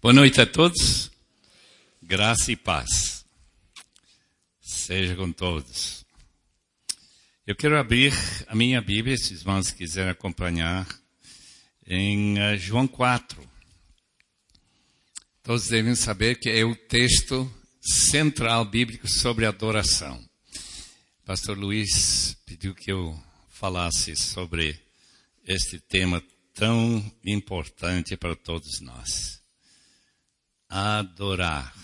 Boa noite a todos. Graça e paz. Seja com todos. Eu quero abrir a minha Bíblia, se os irmãos quiserem acompanhar, em uh, João 4. Todos devem saber que é o texto central bíblico sobre adoração. Pastor Luiz pediu que eu falasse sobre este tema tão importante para todos nós. Adorar.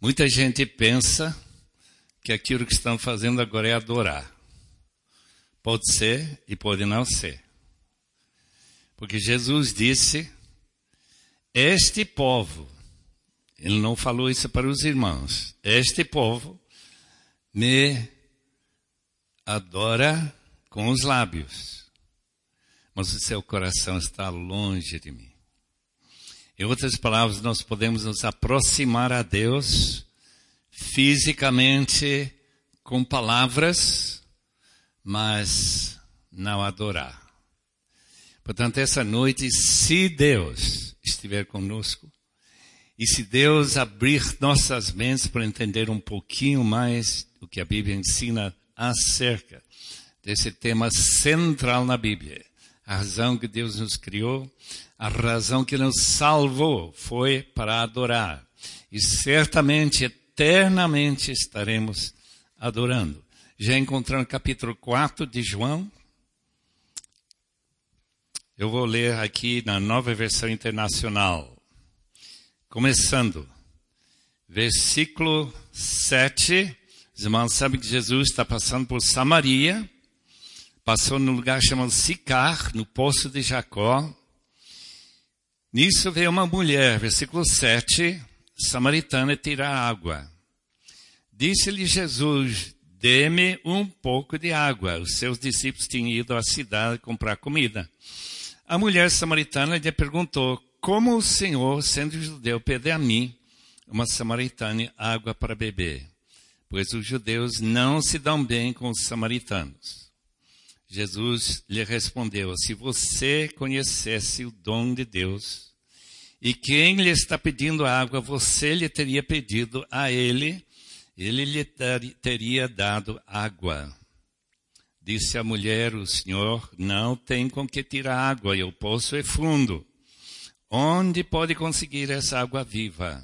Muita gente pensa que aquilo que estão fazendo agora é adorar. Pode ser e pode não ser. Porque Jesus disse: Este povo, ele não falou isso para os irmãos, este povo me adora com os lábios, mas o seu coração está longe de mim. Em outras palavras, nós podemos nos aproximar a Deus fisicamente com palavras, mas não adorar. Portanto, essa noite, se Deus estiver conosco, e se Deus abrir nossas mentes para entender um pouquinho mais o que a Bíblia ensina acerca desse tema central na Bíblia, a razão que Deus nos criou, a razão que nos salvou foi para adorar. E certamente, eternamente estaremos adorando já encontrando capítulo 4 de João. Eu vou ler aqui na nova versão internacional. Começando, versículo 7. Os irmãos sabem que Jesus está passando por Samaria, passou num lugar chamado Sicar, no poço de Jacó. Nisso veio uma mulher, versículo 7, samaritana, tirar água. Disse-lhe Jesus, dê-me um pouco de água. Os seus discípulos tinham ido à cidade comprar comida. A mulher samaritana lhe perguntou, como o Senhor, sendo judeu, pede a mim, uma samaritana, água para beber? Pois os judeus não se dão bem com os samaritanos. Jesus lhe respondeu, se você conhecesse o dom de Deus, e quem lhe está pedindo água, você lhe teria pedido a ele, ele lhe teria dado água. Disse a mulher: O senhor não tem com que tirar água, e o poço é fundo. Onde pode conseguir essa água viva?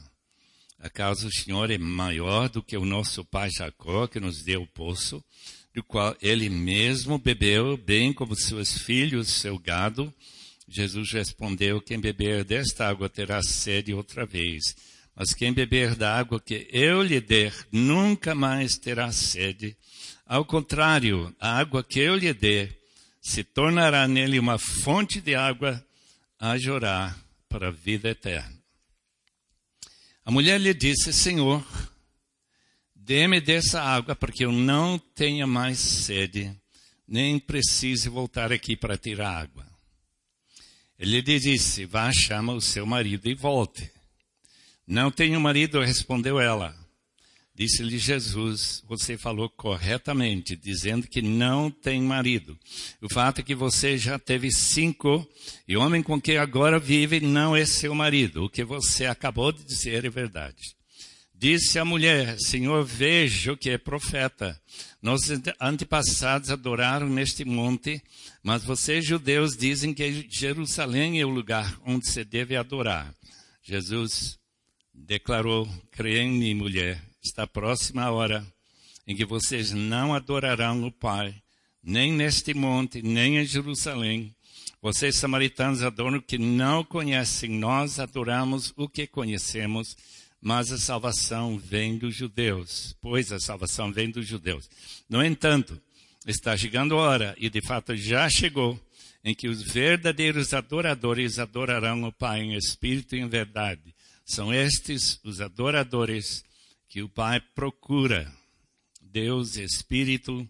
Acaso o senhor é maior do que o nosso pai Jacó, que nos deu o poço, do qual ele mesmo bebeu, bem como seus filhos, seu gado? Jesus respondeu: Quem beber desta água terá sede outra vez. Mas quem beber da água que eu lhe der, nunca mais terá sede. Ao contrário, a água que eu lhe der, se tornará nele uma fonte de água a jorrar para a vida eterna. A mulher lhe disse, Senhor, dê-me dessa água, porque eu não tenha mais sede, nem precise voltar aqui para tirar água. Ele lhe disse, vá, chama o seu marido e volte. Não tenho marido, respondeu ela. Disse-lhe Jesus: Você falou corretamente, dizendo que não tem marido. O fato é que você já teve cinco, e o homem com quem agora vive não é seu marido. O que você acabou de dizer é verdade. Disse a mulher: Senhor, vejo que é profeta. Nossos antepassados adoraram neste monte, mas vocês, judeus, dizem que Jerusalém é o lugar onde se deve adorar. Jesus declarou: Creia em mim, mulher, está próxima a hora em que vocês não adorarão o Pai, nem neste monte, nem em Jerusalém. Vocês, samaritanos, adoram o que não conhecem, nós adoramos o que conhecemos, mas a salvação vem dos judeus, pois a salvação vem dos judeus. No entanto, está chegando a hora, e de fato já chegou, em que os verdadeiros adoradores adorarão o Pai em espírito e em verdade são estes os adoradores que o Pai procura. Deus Espírito,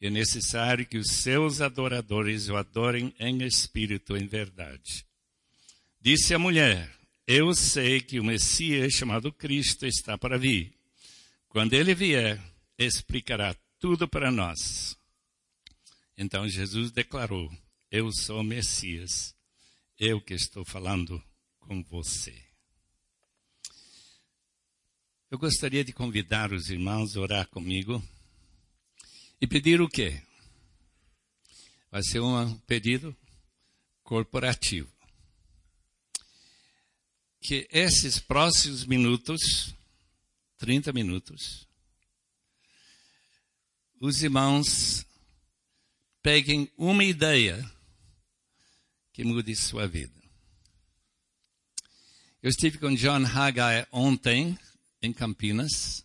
é necessário que os seus adoradores o adorem em espírito, em verdade. Disse a mulher: Eu sei que o Messias chamado Cristo está para vir. Quando ele vier, explicará tudo para nós. Então Jesus declarou: Eu sou o Messias, eu que estou falando com você. Eu gostaria de convidar os irmãos a orar comigo e pedir o quê? Vai ser um pedido corporativo. Que esses próximos minutos, 30 minutos, os irmãos peguem uma ideia que mude sua vida. Eu estive com John Haggai ontem em Campinas.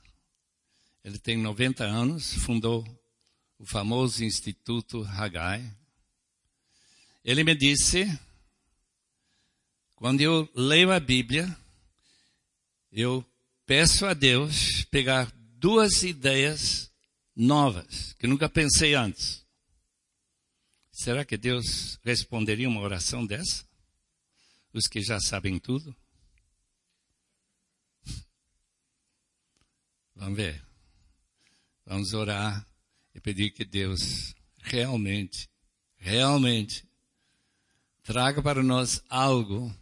Ele tem 90 anos, fundou o famoso Instituto Haggai. Ele me disse, quando eu leio a Bíblia, eu peço a Deus pegar duas ideias novas que nunca pensei antes. Será que Deus responderia uma oração dessa? Os que já sabem tudo? Vamos ver. Vamos orar e pedir que Deus realmente, realmente, traga para nós algo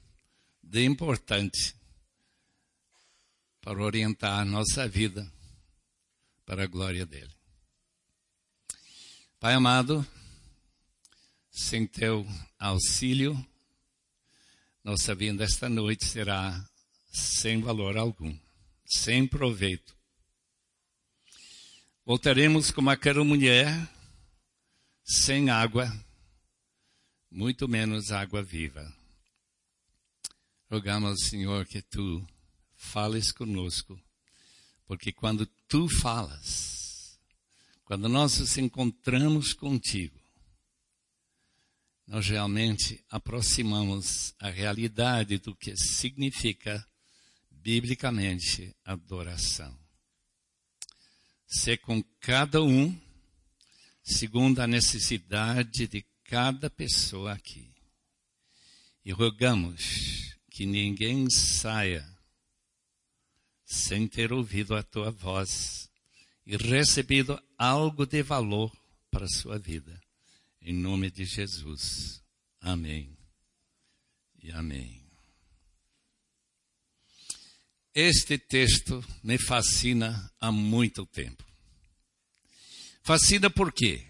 de importante para orientar a nossa vida para a glória dele. Pai amado, sem teu auxílio, nossa vinda esta noite será sem valor algum, sem proveito. Voltaremos como aquela mulher, sem água, muito menos água viva. Rogamos, Senhor, que tu fales conosco, porque quando tu falas, quando nós nos encontramos contigo, nós realmente aproximamos a realidade do que significa biblicamente adoração. Ser com cada um segundo a necessidade de cada pessoa aqui. E rogamos que ninguém saia sem ter ouvido a tua voz e recebido algo de valor para a sua vida. Em nome de Jesus. Amém. E amém. Este texto me fascina há muito tempo. Fascina por quê?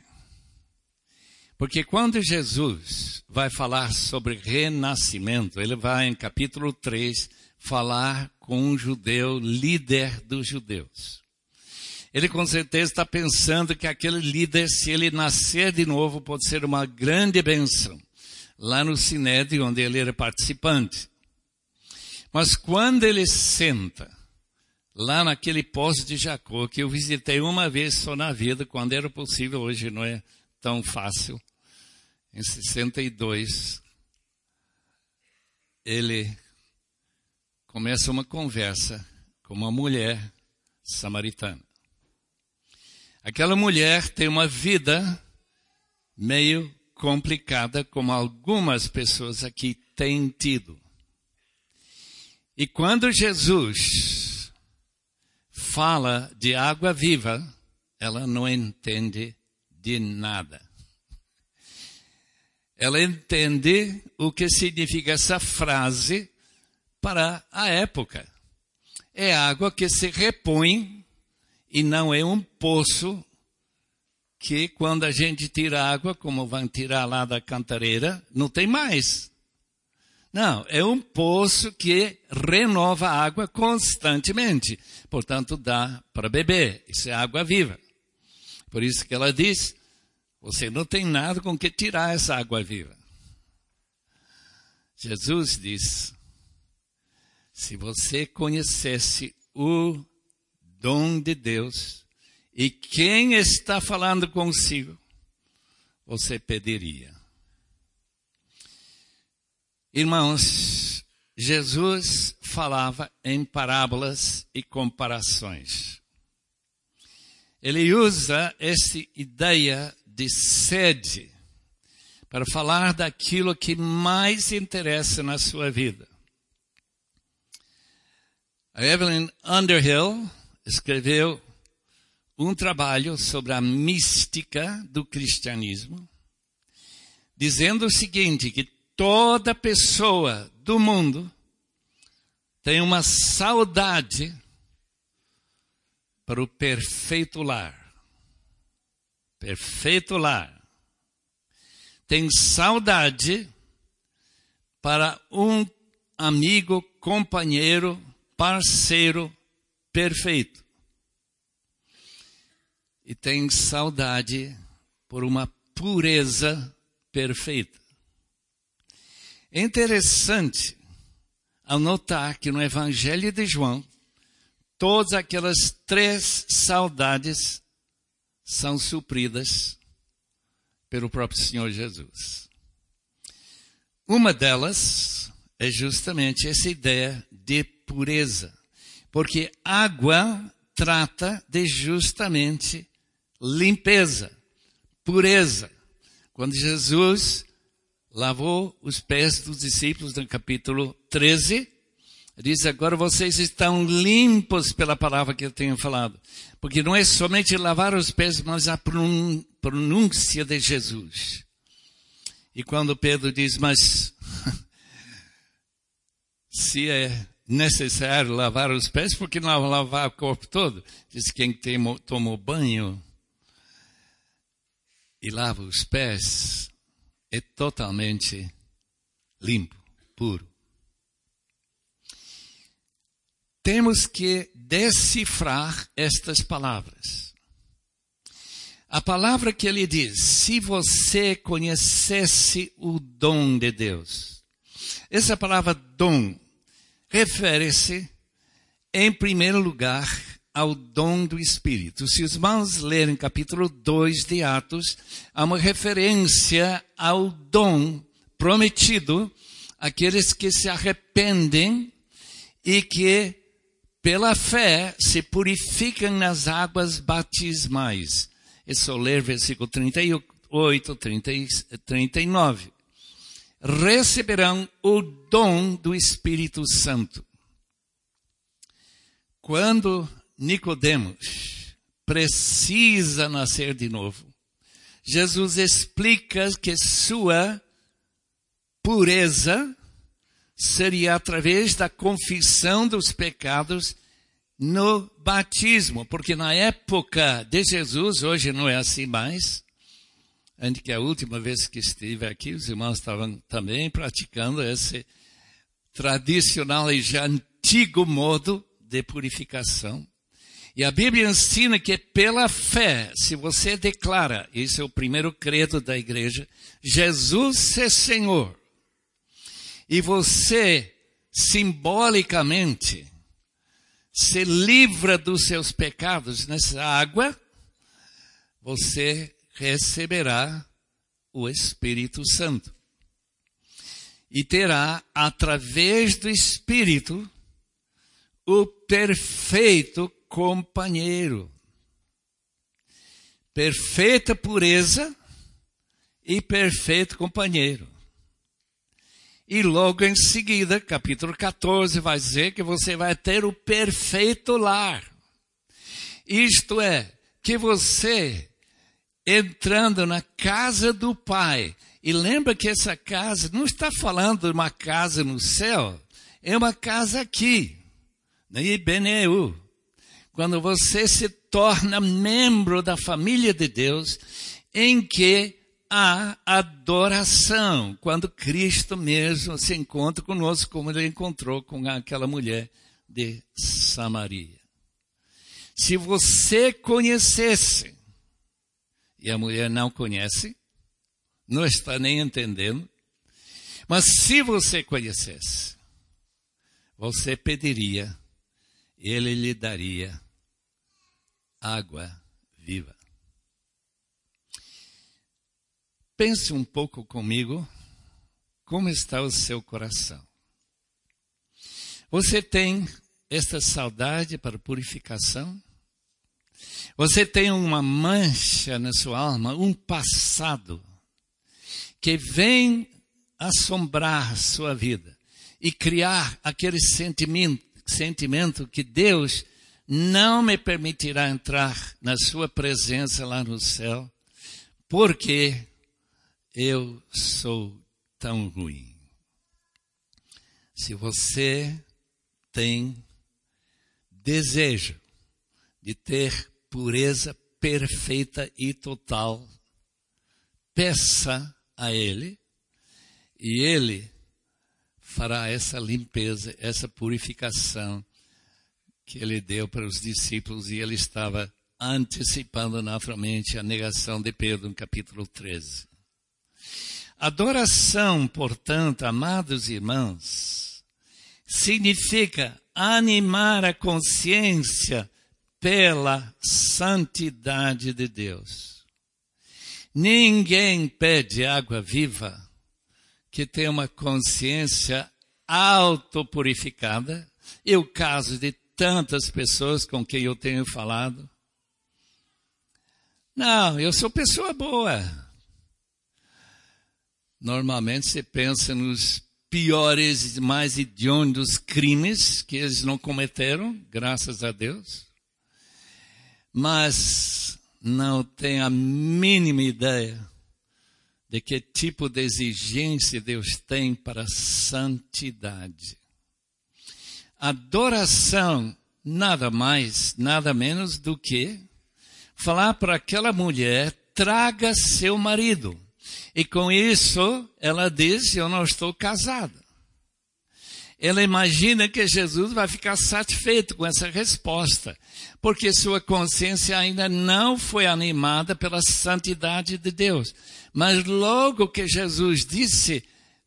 Porque quando Jesus vai falar sobre renascimento, ele vai em capítulo 3 falar com um judeu, líder dos judeus. Ele com certeza está pensando que aquele líder, se ele nascer de novo, pode ser uma grande benção. Lá no Sinédrio, onde ele era participante. Mas quando ele senta, lá naquele poço de Jacó, que eu visitei uma vez só na vida, quando era possível, hoje não é tão fácil, em 62, ele começa uma conversa com uma mulher samaritana. Aquela mulher tem uma vida meio complicada, como algumas pessoas aqui têm tido. E quando Jesus fala de água viva, ela não entende de nada. Ela entende o que significa essa frase para a época. É água que se repõe e não é um poço que quando a gente tira água, como vão tirar lá da cantareira, não tem mais. Não, é um poço que renova a água constantemente. Portanto, dá para beber. Isso é água viva. Por isso que ela diz: você não tem nada com que tirar essa água viva. Jesus diz: se você conhecesse o dom de Deus, e quem está falando consigo, você pediria. Irmãos, Jesus falava em parábolas e comparações. Ele usa essa ideia de sede para falar daquilo que mais interessa na sua vida. A Evelyn Underhill escreveu um trabalho sobre a mística do cristianismo, dizendo o seguinte: que toda pessoa do mundo tem uma saudade para o perfeito lar. Perfeito lar. Tem saudade para um amigo, companheiro, parceiro perfeito. E tem saudade por uma pureza perfeita. É interessante notar que no Evangelho de João, todas aquelas três saudades são supridas pelo próprio Senhor Jesus. Uma delas é justamente essa ideia de pureza, porque água trata de justamente limpeza, pureza. Quando Jesus lavou os pés dos discípulos no capítulo 13, diz agora vocês estão limpos pela palavra que eu tenho falado. Porque não é somente lavar os pés, mas a pronúncia de Jesus. E quando Pedro diz, mas se é necessário lavar os pés, por que não lavar o corpo todo? Diz quem tomou banho e lava os pés é totalmente limpo, puro. Temos que decifrar estas palavras. A palavra que ele diz, se você conhecesse o dom de Deus. Essa palavra dom refere-se, em primeiro lugar, ao dom do Espírito. Se os irmãos lerem capítulo 2 de Atos, há uma referência ao dom prometido àqueles que se arrependem e que, pela fé, se purificam nas águas batismais. É só ler versículo 38, 30, 39. Receberão o dom do Espírito Santo. Quando Nicodemos precisa nascer de novo. Jesus explica que sua pureza seria através da confissão dos pecados no batismo, porque na época de Jesus, hoje não é assim mais. Antes que a última vez que estive aqui, os irmãos estavam também praticando esse tradicional e já antigo modo de purificação. E a Bíblia ensina que pela fé, se você declara, esse é o primeiro credo da igreja, Jesus é Senhor, e você simbolicamente se livra dos seus pecados nessa água, você receberá o Espírito Santo. E terá, através do Espírito, o perfeito companheiro. Perfeita pureza e perfeito companheiro. E logo em seguida, capítulo 14, vai dizer que você vai ter o perfeito lar. Isto é, que você, entrando na casa do Pai, e lembra que essa casa não está falando de uma casa no céu, é uma casa aqui, na Ibeneu quando você se torna membro da família de Deus, em que há adoração, quando Cristo mesmo se encontra conosco, como ele encontrou com aquela mulher de Samaria. Se você conhecesse, e a mulher não conhece, não está nem entendendo, mas se você conhecesse, você pediria, ele lhe daria água viva. Pense um pouco comigo como está o seu coração. Você tem esta saudade para purificação? Você tem uma mancha na sua alma, um passado que vem assombrar sua vida e criar aquele sentimento, sentimento que Deus não me permitirá entrar na sua presença lá no céu, porque eu sou tão ruim. Se você tem desejo de ter pureza perfeita e total. Peça a Ele e Ele fará essa limpeza, essa purificação que Ele deu para os discípulos e Ele estava antecipando naturalmente a negação de Pedro no capítulo 13. Adoração, portanto, amados irmãos, significa animar a consciência pela santidade de Deus. Ninguém pede água viva que tenha uma consciência autopurificada. E o caso de tantas pessoas com quem eu tenho falado. Não, eu sou pessoa boa. Normalmente você pensa nos piores, mais hediondos crimes que eles não cometeram, graças a Deus mas não tem a mínima ideia de que tipo de exigência Deus tem para a santidade. Adoração nada mais, nada menos do que falar para aquela mulher: traga seu marido. E com isso, ela diz: Eu não estou casada. Ela imagina que Jesus vai ficar satisfeito com essa resposta porque sua consciência ainda não foi animada pela santidade de Deus. Mas logo que Jesus disse,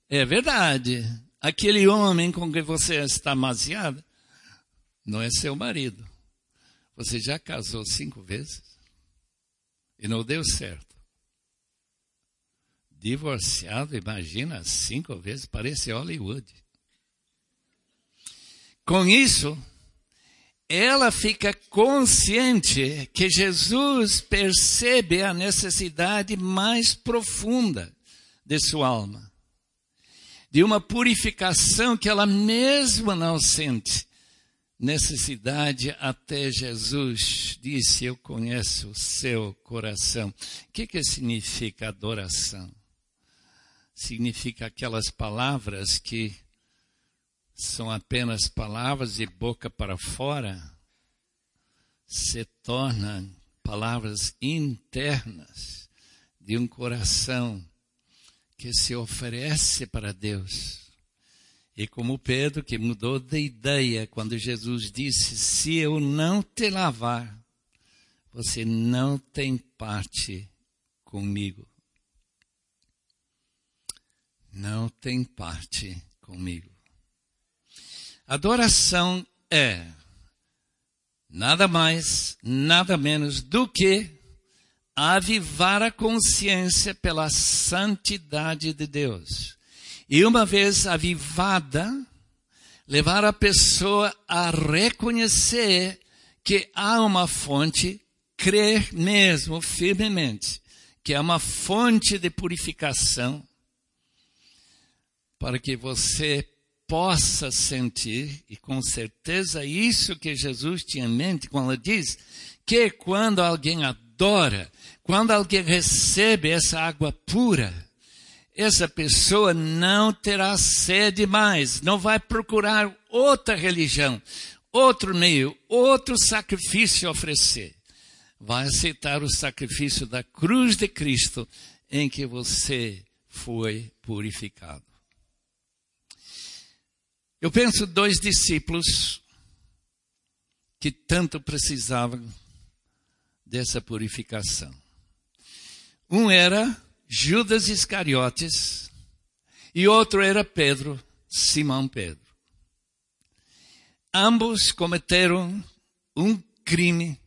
é verdade, aquele homem com quem você está maziada não é seu marido. Você já casou cinco vezes e não deu certo. Divorciado, imagina, cinco vezes, parece Hollywood. Com isso, ela fica consciente que Jesus percebe a necessidade mais profunda de sua alma, de uma purificação que ela mesma não sente necessidade até Jesus disse: Eu conheço o seu coração. O que, que significa adoração? Significa aquelas palavras que são apenas palavras de boca para fora, se tornam palavras internas de um coração que se oferece para Deus. E como Pedro, que mudou de ideia quando Jesus disse: Se eu não te lavar, você não tem parte comigo. Não tem parte comigo. Adoração é nada mais, nada menos do que avivar a consciência pela santidade de Deus. E uma vez avivada, levar a pessoa a reconhecer que há uma fonte, crer mesmo firmemente que é uma fonte de purificação, para que você possa sentir, e com certeza isso que Jesus tinha em mente quando diz que quando alguém adora, quando alguém recebe essa água pura, essa pessoa não terá sede mais, não vai procurar outra religião, outro meio, outro sacrifício oferecer. Vai aceitar o sacrifício da cruz de Cristo em que você foi purificado. Eu penso dois discípulos que tanto precisavam dessa purificação. Um era Judas Iscariotes e outro era Pedro, Simão Pedro. Ambos cometeram um crime,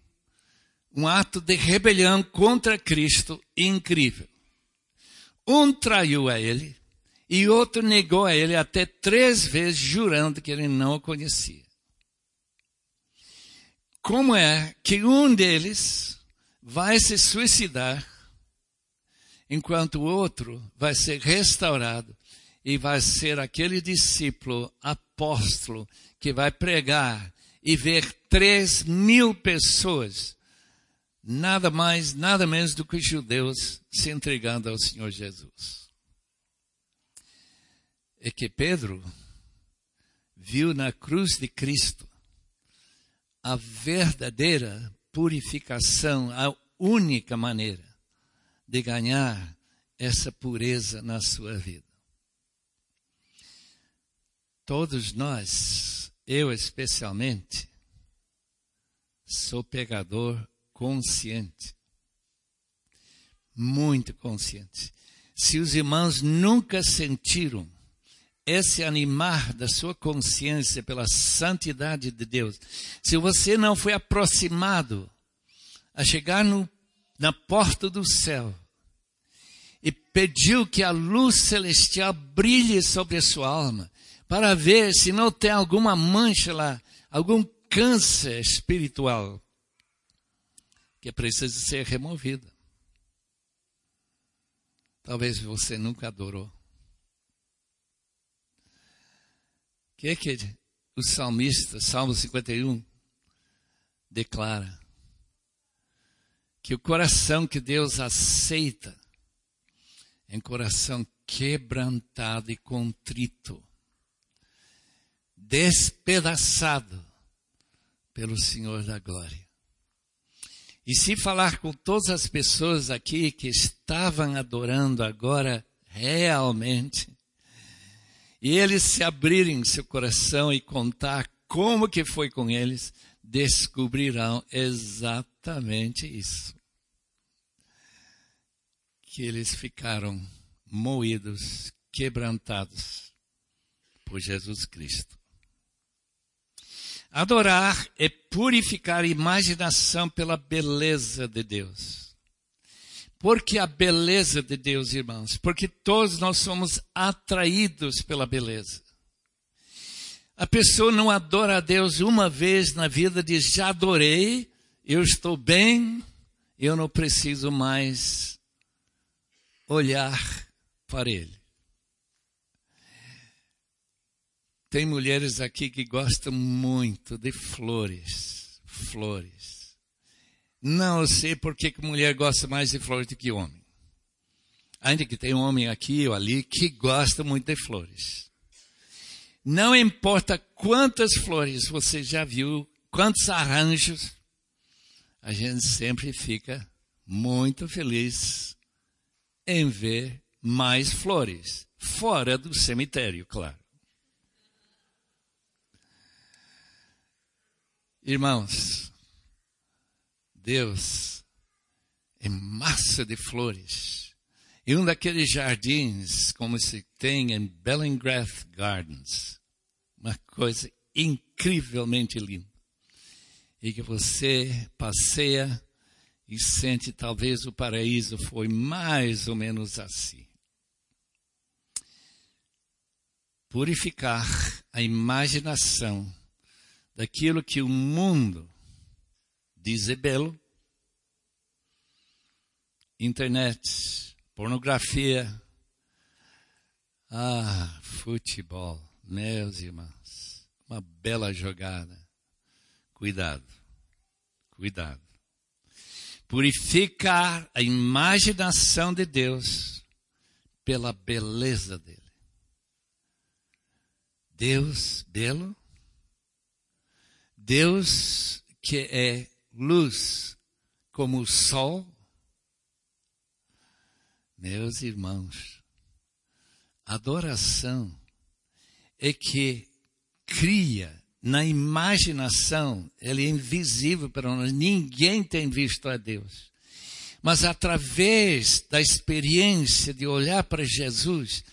um ato de rebelião contra Cristo incrível. Um traiu a ele e outro negou a ele até três vezes, jurando que ele não o conhecia. Como é que um deles vai se suicidar, enquanto o outro vai ser restaurado e vai ser aquele discípulo apóstolo que vai pregar e ver três mil pessoas, nada mais, nada menos do que judeus, se entregando ao Senhor Jesus é que Pedro viu na cruz de Cristo a verdadeira purificação a única maneira de ganhar essa pureza na sua vida. Todos nós, eu especialmente, sou pecador consciente. Muito consciente. Se os irmãos nunca sentiram esse animar da sua consciência pela santidade de Deus, se você não foi aproximado a chegar no, na porta do céu e pediu que a luz celestial brilhe sobre a sua alma, para ver se não tem alguma mancha lá, algum câncer espiritual que precisa ser removida. Talvez você nunca adorou. O que é que o salmista, Salmo 51, declara? Que o coração que Deus aceita é um coração quebrantado e contrito, despedaçado pelo Senhor da glória. E se falar com todas as pessoas aqui que estavam adorando agora realmente, e eles se abrirem seu coração e contar como que foi com eles, descobrirão exatamente isso. Que eles ficaram moídos, quebrantados por Jesus Cristo. Adorar é purificar a imaginação pela beleza de Deus. Porque a beleza de Deus, irmãos, porque todos nós somos atraídos pela beleza. A pessoa não adora a Deus uma vez na vida, diz: já adorei, eu estou bem, eu não preciso mais olhar para Ele. Tem mulheres aqui que gostam muito de flores. Flores. Não sei por que, mulher gosta mais de flores do que homem. Ainda que tem um homem aqui ou ali que gosta muito de flores. Não importa quantas flores você já viu, quantos arranjos, a gente sempre fica muito feliz em ver mais flores, fora do cemitério, claro. Irmãos, Deus é massa de flores. E um daqueles jardins, como se tem em Bellingrath Gardens, uma coisa incrivelmente linda. E que você passeia e sente talvez o paraíso foi mais ou menos assim. Purificar a imaginação daquilo que o mundo diz é belo. Internet, pornografia, ah, futebol, meus irmãos, uma bela jogada. Cuidado, cuidado. Purificar a imaginação de Deus pela beleza dele. Deus belo Deus que é luz como o sol, meus irmãos, adoração é que cria na imaginação, ele é invisível para nós, ninguém tem visto a Deus. Mas através da experiência de olhar para Jesus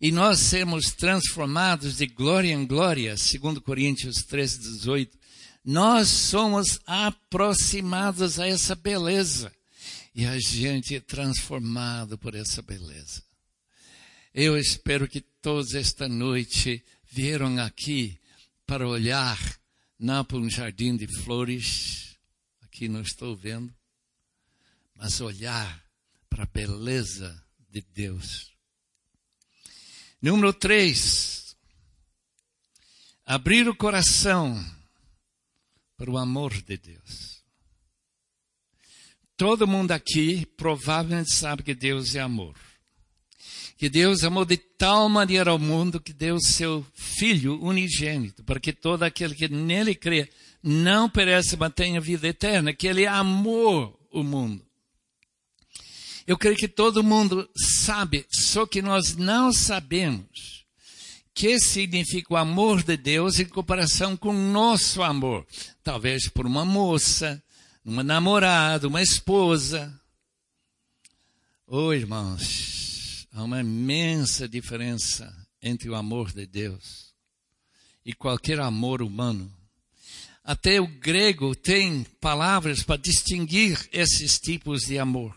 e nós sermos transformados de glória em glória, segundo Coríntios 13, 18, nós somos aproximados a essa beleza. E a gente é transformado por essa beleza. Eu espero que todos esta noite vieram aqui para olhar, não para um jardim de flores, aqui não estou vendo, mas olhar para a beleza de Deus. Número três, abrir o coração para o amor de Deus. Todo mundo aqui provavelmente sabe que Deus é amor. que Deus amou de tal maneira ao mundo que deu seu Filho unigênito, para que todo aquele que nele crê não pereça, mas tenha vida eterna, que ele amou o mundo. Eu creio que todo mundo sabe, só que nós não sabemos que significa o amor de Deus em comparação com o nosso amor. Talvez por uma moça, uma namorada, uma esposa. Oh, irmãos, há uma imensa diferença entre o amor de Deus e qualquer amor humano. Até o grego tem palavras para distinguir esses tipos de amor.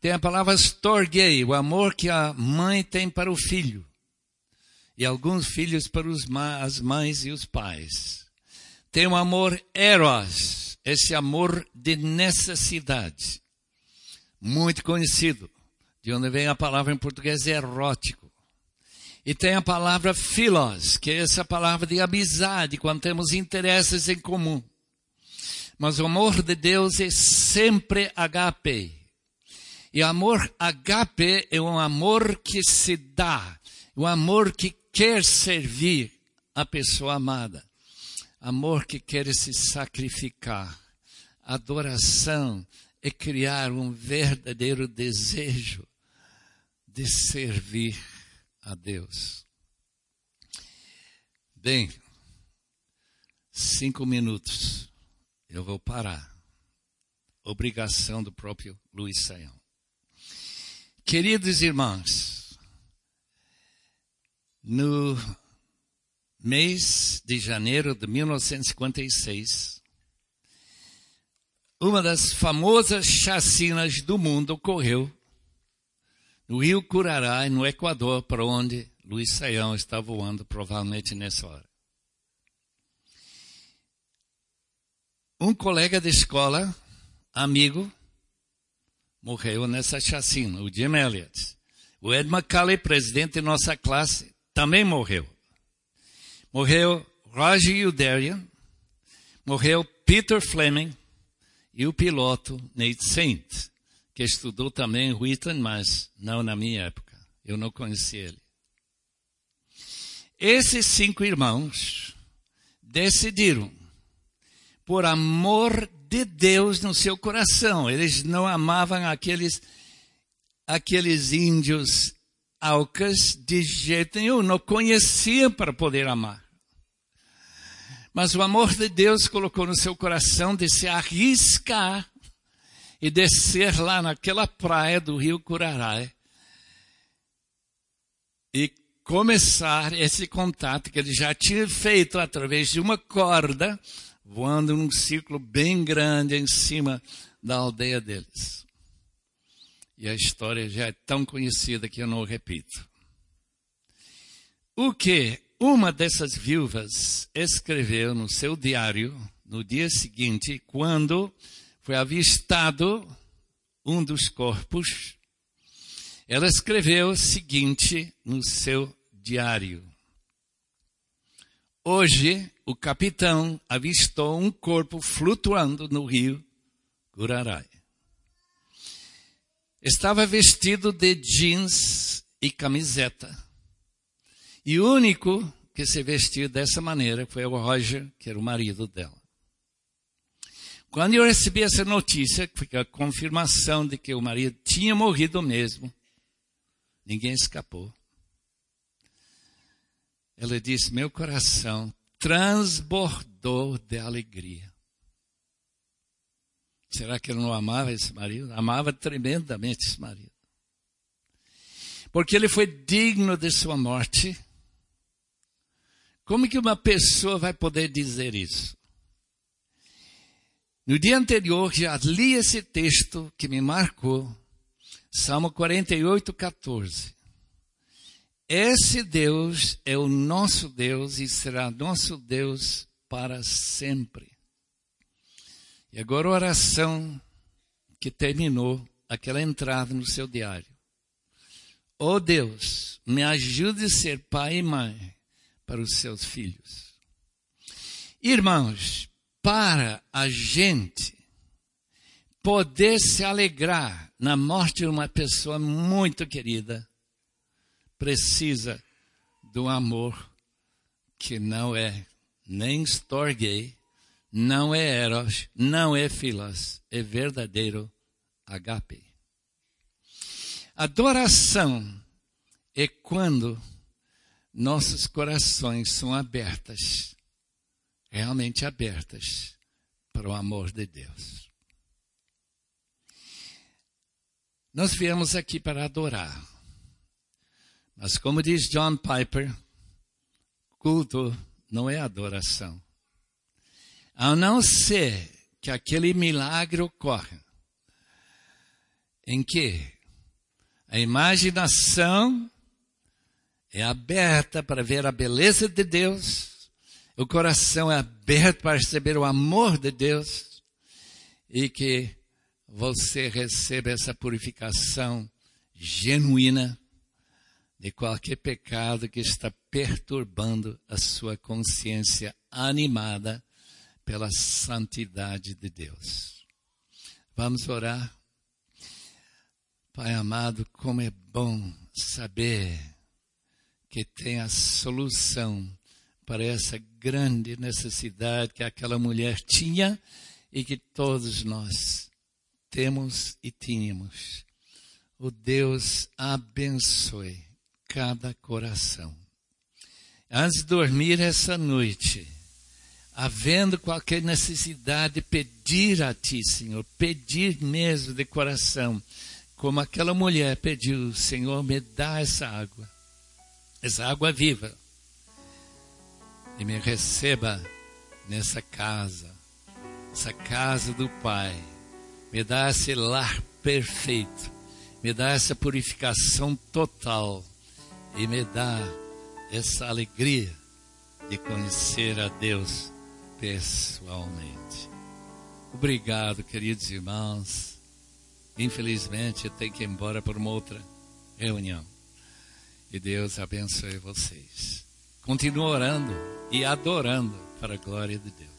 Tem a palavra storgei, o amor que a mãe tem para o filho e alguns filhos para as mães e os pais. Tem o amor eros, esse amor de necessidade, muito conhecido, de onde vem a palavra em português erótico. E tem a palavra philos, que é essa palavra de amizade, quando temos interesses em comum. Mas o amor de Deus é sempre agape. E amor agape é um amor que se dá, um amor que quer servir a pessoa amada. Amor que quer se sacrificar. Adoração é criar um verdadeiro desejo de servir a Deus. Bem, cinco minutos. Eu vou parar. Obrigação do próprio Luiz Saião. Queridos irmãos, no mês de janeiro de 1956, uma das famosas chacinas do mundo ocorreu no Rio Curaray, no Equador, para onde Luiz Saião está voando, provavelmente nessa hora. Um colega de escola, amigo, morreu nessa chacina, o Jim Elliott. O Ed McCalley, presidente de nossa classe, também morreu. Morreu Roger Udarian, morreu Peter Fleming e o piloto Nate Saint, que estudou também em Wheaton, mas não na minha época. Eu não conheci ele. Esses cinco irmãos decidiram, por amor de Deus no seu coração, eles não amavam aqueles, aqueles índios Alcas de jeito nenhum, não conhecia para poder amar. Mas o amor de Deus colocou no seu coração de se arriscar e descer lá naquela praia do rio Curarai e começar esse contato que ele já tinha feito através de uma corda, voando num círculo bem grande em cima da aldeia deles. E a história já é tão conhecida que eu não repito. O que uma dessas viúvas escreveu no seu diário no dia seguinte, quando foi avistado um dos corpos, ela escreveu o seguinte no seu diário. Hoje, o capitão avistou um corpo flutuando no rio Gurarai. Estava vestido de jeans e camiseta. E o único que se vestiu dessa maneira foi o Roger, que era o marido dela. Quando eu recebi essa notícia, que foi a confirmação de que o marido tinha morrido mesmo, ninguém escapou. Ela disse: Meu coração transbordou de alegria. Será que ele não amava esse marido? Amava tremendamente esse marido. Porque ele foi digno de sua morte. Como que uma pessoa vai poder dizer isso? No dia anterior já li esse texto que me marcou, Salmo 48, 14. Esse Deus é o nosso Deus e será nosso Deus para sempre. E agora a oração que terminou aquela entrada no seu diário. Oh Deus, me ajude a ser pai e mãe para os seus filhos. Irmãos, para a gente poder se alegrar na morte de uma pessoa muito querida, precisa do amor que não é nem storge, não é eros, não é filas, é verdadeiro agape. Adoração é quando nossos corações são abertas, realmente abertas para o amor de Deus. Nós viemos aqui para adorar. Mas como diz John Piper, culto não é adoração. A não ser que aquele milagre ocorra em que a imaginação é aberta para ver a beleza de Deus, o coração é aberto para receber o amor de Deus e que você receba essa purificação genuína de qualquer pecado que está perturbando a sua consciência animada pela santidade de Deus. Vamos orar? Pai amado, como é bom saber que tem a solução para essa grande necessidade que aquela mulher tinha e que todos nós temos e tínhamos. O Deus abençoe cada coração. Antes de dormir essa noite, havendo qualquer necessidade, pedir a Ti, Senhor, pedir mesmo de coração, como aquela mulher pediu, Senhor, me dá essa água essa água viva, e me receba nessa casa, essa casa do Pai. Me dá esse lar perfeito, me dá essa purificação total e me dá essa alegria de conhecer a Deus pessoalmente. Obrigado, queridos irmãos. Infelizmente, eu tenho que ir embora para uma outra reunião. E Deus abençoe vocês. Continue orando e adorando para a glória de Deus.